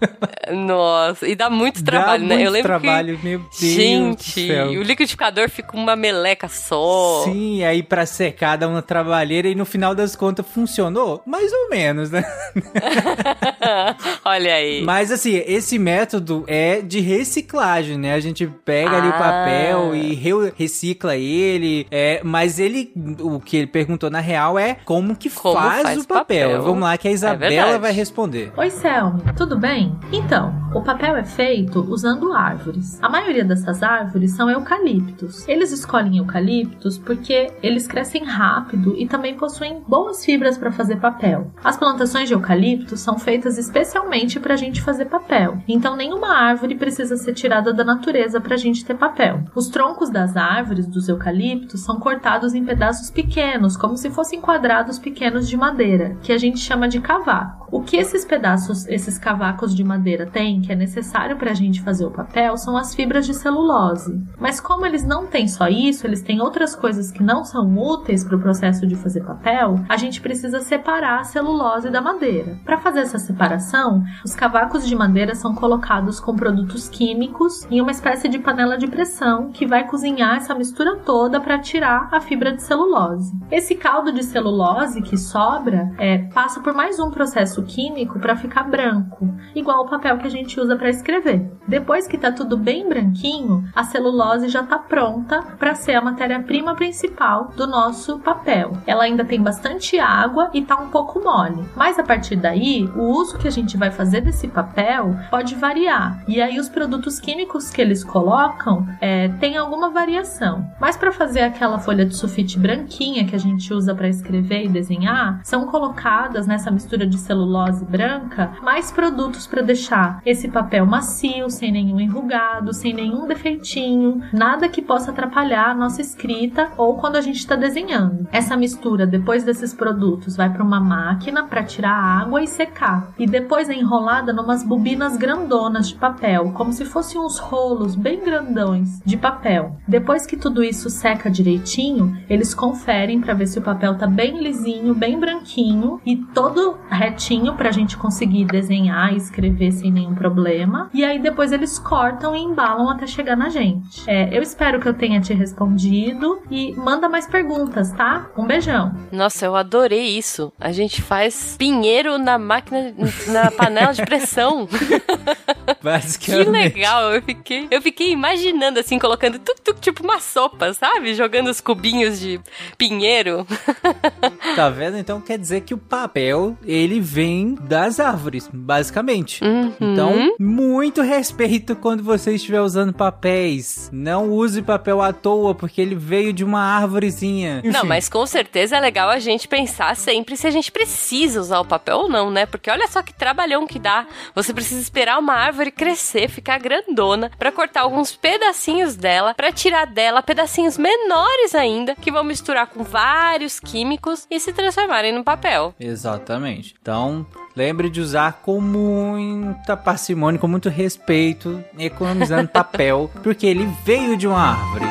Nossa, e dá muito trabalho, Dá né? muito eu lembro trabalho, que... meu Deus Gente, o liquidificador fica uma meleca só. Sim, aí pra secar dá uma trabalheira e no final das contas funcionou? Mais ou menos, né? Olha aí. Mas assim, esse método é de reciclagem, né? A gente pega ali o Ah. papel e re- recicla ele. É, mas ele, o que ele perguntou na real é como que Como faz, faz o papel. papel. Vamos lá que a Isabela verdade. vai responder. Oi, Selmi, tudo bem? Então, o papel é feito usando árvores. A maioria dessas árvores são eucaliptos. Eles escolhem eucaliptos porque eles crescem rápido e também possuem boas fibras para fazer papel. As plantações de eucalipto são feitas especialmente para a gente fazer papel. Então, nenhuma árvore precisa ser tirada da natureza para a gente ter papel. Os troncos das árvores, dos eucaliptos, são cortados em pedaços pequenos, como se fossem quadrados pequenos de madeira, que a gente chama de cavaco. O que esses pedaços, esses cavacos de madeira têm, que é necessário para a gente fazer o papel, são as fibras de celulose. Mas como eles não têm só isso, eles têm outras coisas que não são úteis para o processo de fazer papel, a gente precisa separar a celulose da madeira. Para fazer essa separação, os cavacos de madeira são colocados com produtos químicos em uma espécie de panela de pressão que vai cozinhar essa mistura toda para tirar a fibra de celulose. Esse caldo de celulose que sobra é, passa por mais um processo químico para ficar branco, igual o papel que a gente usa para escrever. Depois que tá tudo bem branquinho, a celulose já tá pronta para ser a matéria-prima principal do nosso papel. Ela ainda tem bastante água e tá um pouco mole. Mas a partir daí, o uso que a gente vai fazer desse papel pode variar. E aí os produtos químicos que eles colocam é, tem alguma variação. Mas para fazer aquela folha de sulfite branquinha que a gente usa para escrever e desenhar, são colocadas nessa mistura de celulose branca mais produtos para deixar esse papel macio, sem nenhum enrugado, sem nenhum defeitinho, nada que possa atrapalhar a nossa escrita ou quando a gente está desenhando. Essa mistura depois desses produtos vai para uma máquina para tirar a água e secar, e depois é enrolada numas bobinas grandonas de papel, como se fossem uns rolos bem grandões de papel. Depois que tudo isso seca direitinho, eles conferem para ver se o papel tá bem lisinho, bem branquinho e todo retinho para a gente conseguir desenhar e escrever sem nenhum problema. E aí depois eles cortam e embalam até chegar na gente. É, eu espero que eu tenha te respondido e manda mais perguntas, tá? Um beijão. Nossa, eu adorei isso. A gente faz pinheiro na máquina, na panela de pressão. Basicamente. Que legal, eu fiquei, eu fiquei imaginando assim, colocando tudo, tudo tipo uma sopa, sabe? Jogando os cubinhos de pinheiro. Tá vendo? Então quer dizer que o papel, ele vem das árvores, basicamente. Uhum. Então, muito respeito quando você estiver usando papéis. Não use papel à toa, porque ele veio de uma árvorezinha. Não, Enfim. mas com certeza é legal a gente pensar sempre se a gente precisa usar o papel ou não, né? Porque olha só que trabalhão que dá. Você precisa esperar uma árvore crescer, ficar grandona, pra cortar alguns pedacinhos dela, pra tirar dela pedacinhos menores ainda, que vão misturar com vários químicos e se transformarem no papel. Exatamente. Então, lembre de usar com muita parcimônia, com muito respeito, economizando papel, porque ele veio de uma árvore.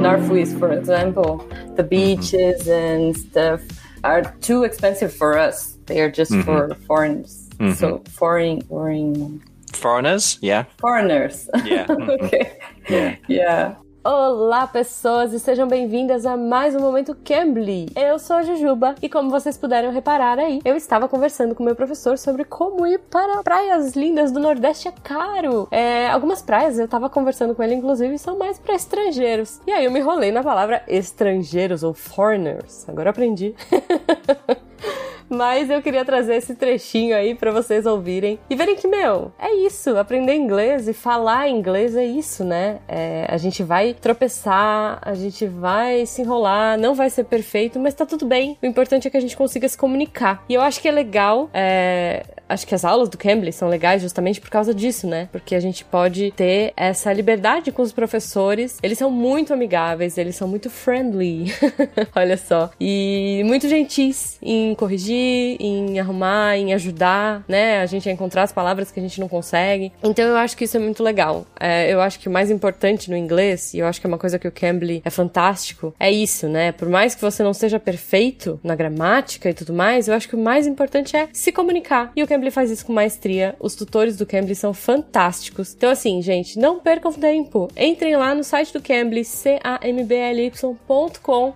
Northwest, for example, the beaches and stuff are too expensive for us. They are just Mhm. for foreigners. Mhm. So foreign, foreign Foreigners? Yeah. foreigners. Yeah. Okay. Yeah. Yeah. Olá, pessoas, e sejam bem-vindas a mais um Momento Cambly. Eu sou a Jujuba e, como vocês puderam reparar aí, eu estava conversando com meu professor sobre como ir para praias lindas do Nordeste é caro. É, algumas praias eu estava conversando com ele, inclusive, são mais para estrangeiros. E aí eu me enrolei na palavra estrangeiros ou foreigners. Agora eu aprendi. Mas eu queria trazer esse trechinho aí pra vocês ouvirem e verem que, meu, é isso. Aprender inglês e falar inglês é isso, né? É, a gente vai tropeçar, a gente vai se enrolar, não vai ser perfeito, mas tá tudo bem. O importante é que a gente consiga se comunicar. E eu acho que é legal, é, acho que as aulas do Cambly são legais justamente por causa disso, né? Porque a gente pode ter essa liberdade com os professores. Eles são muito amigáveis, eles são muito friendly. Olha só. E muito gentis em corrigir, em arrumar, em ajudar, né? A gente a encontrar as palavras que a gente não consegue. Então eu acho que isso é muito legal. É, eu acho que o mais importante no inglês, e eu acho que é uma coisa que o Cambly é fantástico, é isso, né? Por mais que você não seja perfeito na gramática e tudo mais, eu acho que o mais importante é se comunicar. E o Cambly faz isso com maestria. Os tutores do Cambly são fantásticos. Então, assim, gente, não percam tempo. Entrem lá no site do Cambly, c-a-m-b-l-y.com.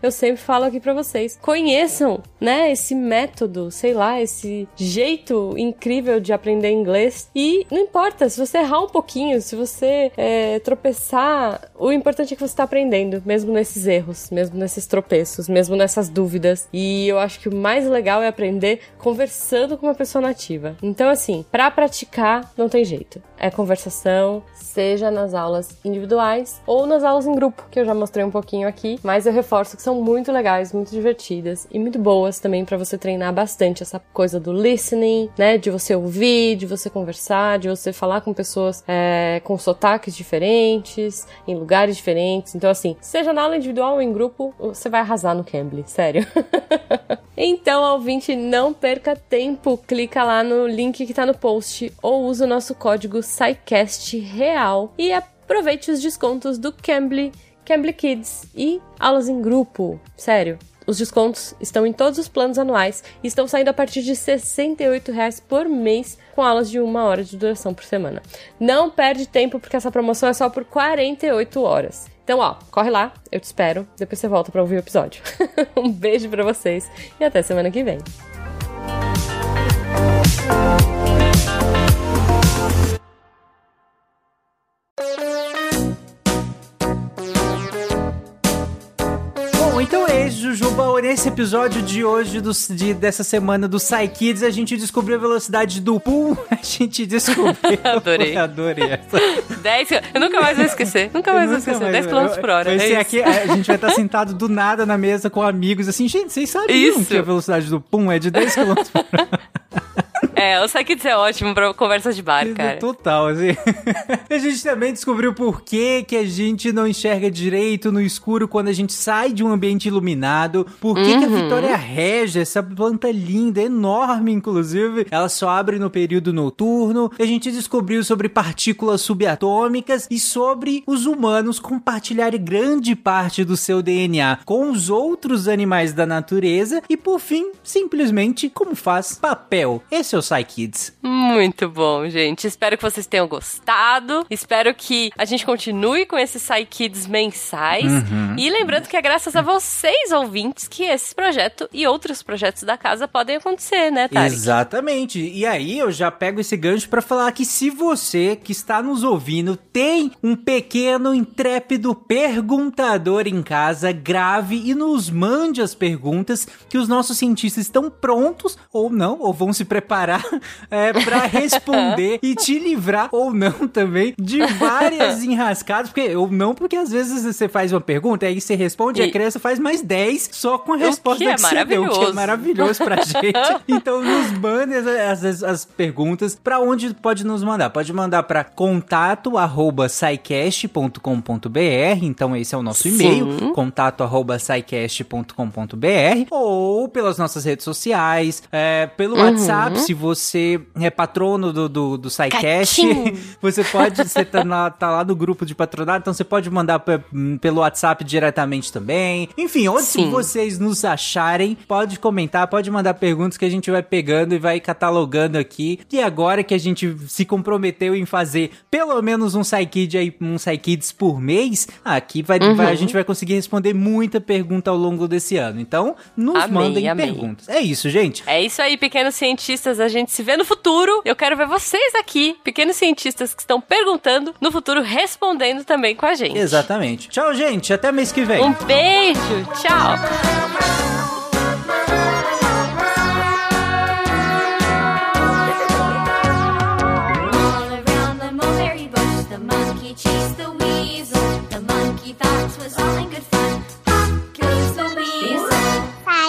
Eu sempre falo aqui pra vocês. Conheçam, né, esse método, sei lá, esse jeito incrível de aprender inglês. E não importa, se você errar um pouquinho, se você é, tropeçar, o importante é que você tá aprendendo, mesmo nesses erros, mesmo nesses tropeços, mesmo nessas dúvidas. E eu acho que o mais legal é aprender conversando com uma pessoa nativa. Então, assim, pra praticar, não tem jeito. É conversação, seja nas aulas individuais ou nas aulas em grupo, que eu já mostrei um pouquinho aqui, mas eu reforço que são muito legais, muito divertidas e muito boas também para você treinar bastante essa coisa do listening, né? De você ouvir, de você conversar, de você falar com pessoas é, com sotaques diferentes, em lugares diferentes. Então, assim, seja na aula individual ou em grupo, você vai arrasar no Cambly, sério. Então, ouvinte, não perca tempo. Clica lá no link que tá no post ou usa o nosso código SciCast Real e aproveite os descontos do Cambly, Cambly Kids e aulas em grupo. Sério. Os descontos estão em todos os planos anuais e estão saindo a partir de R$ 68,00 por mês, com aulas de uma hora de duração por semana. Não perde tempo, porque essa promoção é só por 48 horas. Então, ó, corre lá, eu te espero. Depois você volta para ouvir o episódio. um beijo para vocês e até semana que vem. Bom, então é isso, Jujuba. Nesse episódio de hoje, do, de- dessa semana do Psy Kids, a gente descobriu a velocidade do Pum. A gente descobriu. Adorei. Adorei essa. 10 Eu nunca mais vou esquecer. Nunca mais vou esquecer. mais, 10 km por hora. Vai é aqui, a gente vai estar sentado do nada na mesa com amigos, assim, gente, vocês sabiam Isso. que a velocidade do Pum é de 10 km por hora? É, o Psykids é ótimo pra conversa de bar, cara. Total, assim. a gente também descobriu por que, que a gente não enxerga direito no escuro quando a gente sai de um ambiente iluminado. Por que, que a Uhum. Vitória Regia, essa planta linda, enorme, inclusive, ela só abre no período noturno. A gente descobriu sobre partículas subatômicas e sobre os humanos compartilharem grande parte do seu DNA com os outros animais da natureza. E por fim, simplesmente como faz papel. Esse é o PsyKids. Muito bom, gente. Espero que vocês tenham gostado. Espero que a gente continue com esses Psykids mensais. Uhum. E lembrando que é graças a vocês, ouvintes, que esse projeto e outros projetos da casa podem acontecer, né, Tarek? Exatamente. E aí eu já pego esse gancho pra falar que se você que está nos ouvindo tem um pequeno intrépido perguntador em casa, grave e nos mande as perguntas que os nossos cientistas estão prontos ou não, ou vão se preparar é, para responder e te livrar ou não também de várias enrascadas, porque ou não, porque às vezes você faz uma pergunta aí você responde e a criança faz mais 10 só com a resposta que é que você deu, que é maravilhoso. pra gente. Então nos mande as, as, as perguntas pra onde pode nos mandar. Pode mandar pra contato arroba então esse é o nosso e-mail, contato arroba ou pelas nossas redes sociais, é, pelo Uhum. WhatsApp, se você é patrono do, do, do SciCast, você pode, você tá, na- tá lá no grupo de patronato, então você pode mandar pe- pelo WhatsApp diretamente também. Enfim, onde Sim. vocês nos acharem, pode comentar, pode mandar perguntas que a gente vai pegando e vai catalogando aqui. E agora que a gente se comprometeu em fazer pelo menos um SciKid aí, um SciKids por mês, aqui vai, Uhum. vai- a gente vai conseguir responder muita pergunta ao longo desse ano. Então, nos mandem perguntas. É isso, gente. É isso aí, pequenos cientistas. A gente se vê no futuro. Eu quero ver vocês aqui, pequenos cientistas que estão perguntando, no futuro respondendo também com a gente. Exatamente. Tchau, gente. Até mês que vem. Um beijo. Tchau. 'twas all in good fun. Pop goes the weasel.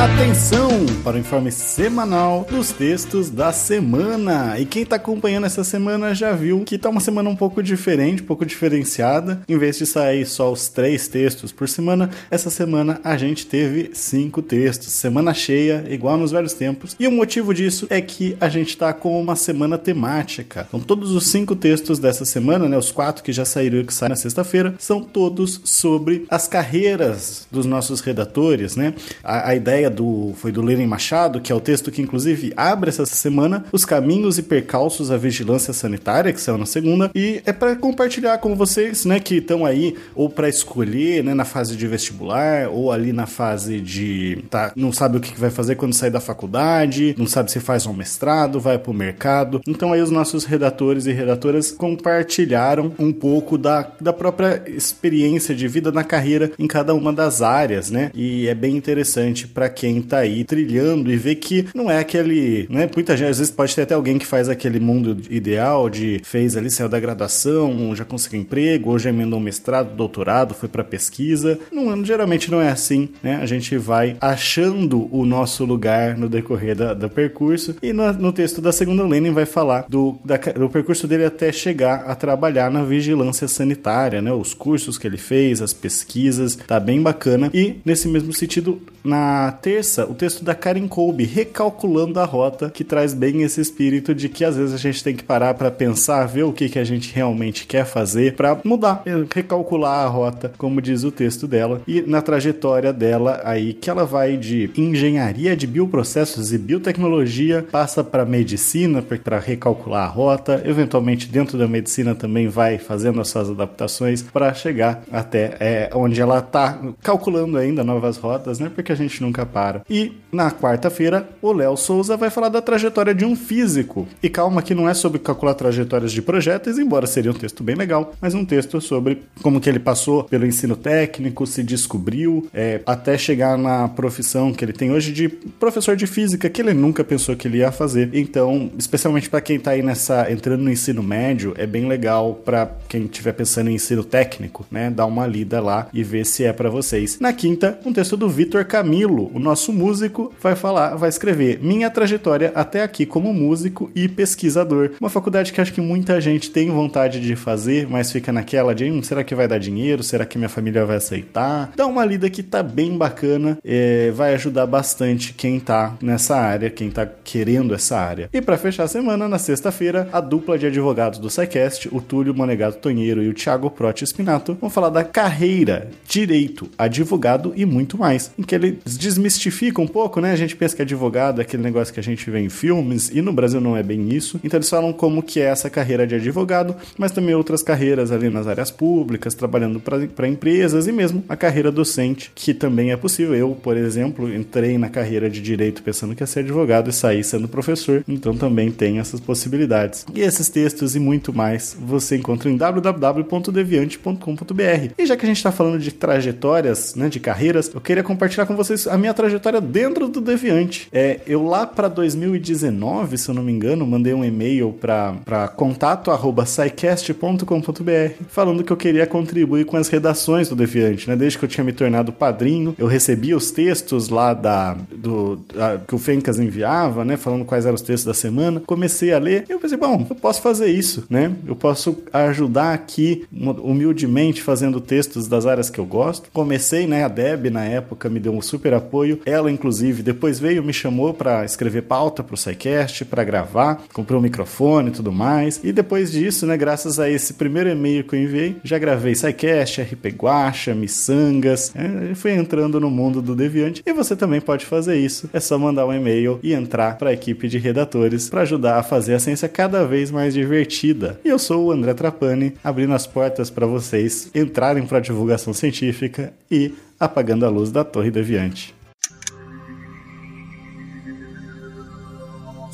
Atenção para o informe semanal dos textos da semana. E quem tá acompanhando essa semana já viu que tá uma semana um pouco diferente, um pouco diferenciada. Em vez de sair só os três textos por semana, essa semana a gente teve cinco textos. Semana cheia, igual nos velhos tempos. E o motivo disso é que a gente tá com uma semana temática. Então todos os cinco textos dessa semana, né, os quatro que já saíram e que saem na sexta-feira, são todos sobre as carreiras dos nossos redatores, né? A, a ideia do foi do Lenin Machado, que é o texto que inclusive abre essa semana, os caminhos e percalços à vigilância sanitária, que saiu na segunda, e é para compartilhar com vocês, né, que estão aí ou para escolher, né, na fase de vestibular ou ali na fase de tá, não sabe o que vai fazer quando sair da faculdade, não sabe se faz um mestrado, vai pro mercado. Então aí os nossos redatores e redatoras compartilharam um pouco da, da própria experiência de vida na carreira em cada uma das áreas, né? E é bem interessante para quem tá aí trilhando e vê que não é aquele, né? Muita gente às vezes pode ter até alguém que faz aquele mundo ideal de fez ali saiu da graduação, já conseguiu emprego, já emendou um mestrado, doutorado, foi para pesquisa. Não, geralmente não é assim, né? A gente vai achando o nosso lugar no decorrer da, do percurso e no, no texto da segunda Lenin vai falar do, da, do percurso dele até chegar a trabalhar na vigilância sanitária, né? Os cursos que ele fez, as pesquisas, tá bem bacana. E nesse mesmo sentido, na terça, o texto da Karen Kolbe, recalculando a rota, que traz bem esse espírito de que às vezes a gente tem que parar para pensar, ver o que, que a gente realmente quer fazer para mudar, recalcular a rota, como diz o texto dela, e na trajetória dela aí que ela vai de engenharia de bioprocessos e biotecnologia, passa para medicina para recalcular a rota, eventualmente dentro da medicina também vai fazendo as suas adaptações para chegar até é, onde ela tá calculando ainda novas rotas, né? Porque a gente nunca para. E na quarta-feira, o Léo Souza vai falar da trajetória de um físico. E calma que não é sobre calcular trajetórias de projetos, embora seria um texto bem legal, mas um texto sobre como que ele passou pelo ensino técnico, se descobriu, é, até chegar na profissão que ele tem hoje de professor de física, que ele nunca pensou que ele ia fazer. Então, especialmente para quem tá aí nessa entrando no ensino médio, é bem legal para quem estiver pensando em ensino técnico, né, dar uma lida lá e ver se é para vocês. Na quinta, um texto do Vitor Camilo, o nosso músico, vai falar, vai escrever minha trajetória até aqui como músico e pesquisador. Uma faculdade que acho que muita gente tem vontade de fazer, mas fica naquela de, hum, será que vai dar dinheiro? Será que minha família vai aceitar? Dá uma lida que tá bem bacana, é, vai ajudar bastante quem tá nessa área, quem tá querendo essa área. E para fechar a semana, na sexta-feira, a dupla de advogados do SciCast, o Túlio Monegato Tonheiro e o Thiago Prote Spinato, vão falar da carreira, direito, advogado e muito mais, em que eles desmistificam um pouco, né? A gente pensa que advogado é aquele negócio que a gente vê em filmes, e no Brasil não é bem isso. Então eles falam como que é essa carreira de advogado, mas também outras carreiras ali nas áreas públicas, trabalhando para empresas e mesmo a carreira docente, que também é possível. Eu, por exemplo, entrei na carreira de direito pensando que ia ser advogado e saí sendo professor, então também tem essas possibilidades. E esses textos e muito mais você encontra em www.deviante.com.br. E já que a gente está falando de trajetórias, né, de carreiras, eu queria compartilhar com vocês a minha trajetória dentro do Deviante. É, eu lá para 2019, se eu não me engano, mandei um e-mail para contato@saicast.com.br falando que eu queria contribuir com as redações do Deviante, né? Desde que eu tinha me tornado padrinho, eu recebia os textos lá da do que o Fencas enviava, né, falando quais eram os textos da semana. Comecei a ler, e eu pensei, bom, eu posso fazer isso, né? Eu posso ajudar aqui humildemente fazendo textos das áreas que eu gosto. Comecei, né, a Deb na época me deu um super apoio. Ela inclusive depois veio me chamou para escrever pauta pro SciCast, para gravar, comprou um microfone e tudo mais. E depois disso, né, graças a esse primeiro e-mail que eu enviei, já gravei SciCast, RP Guacha, Missangas, é, fui entrando no mundo do Deviante. E você também pode fazer isso. É só mandar um e-mail e entrar para a equipe de redatores para ajudar a fazer a ciência cada vez mais divertida. E eu sou o André Trapani, abrindo as portas para vocês entrarem para a divulgação científica e apagando a luz da Torre Deviante.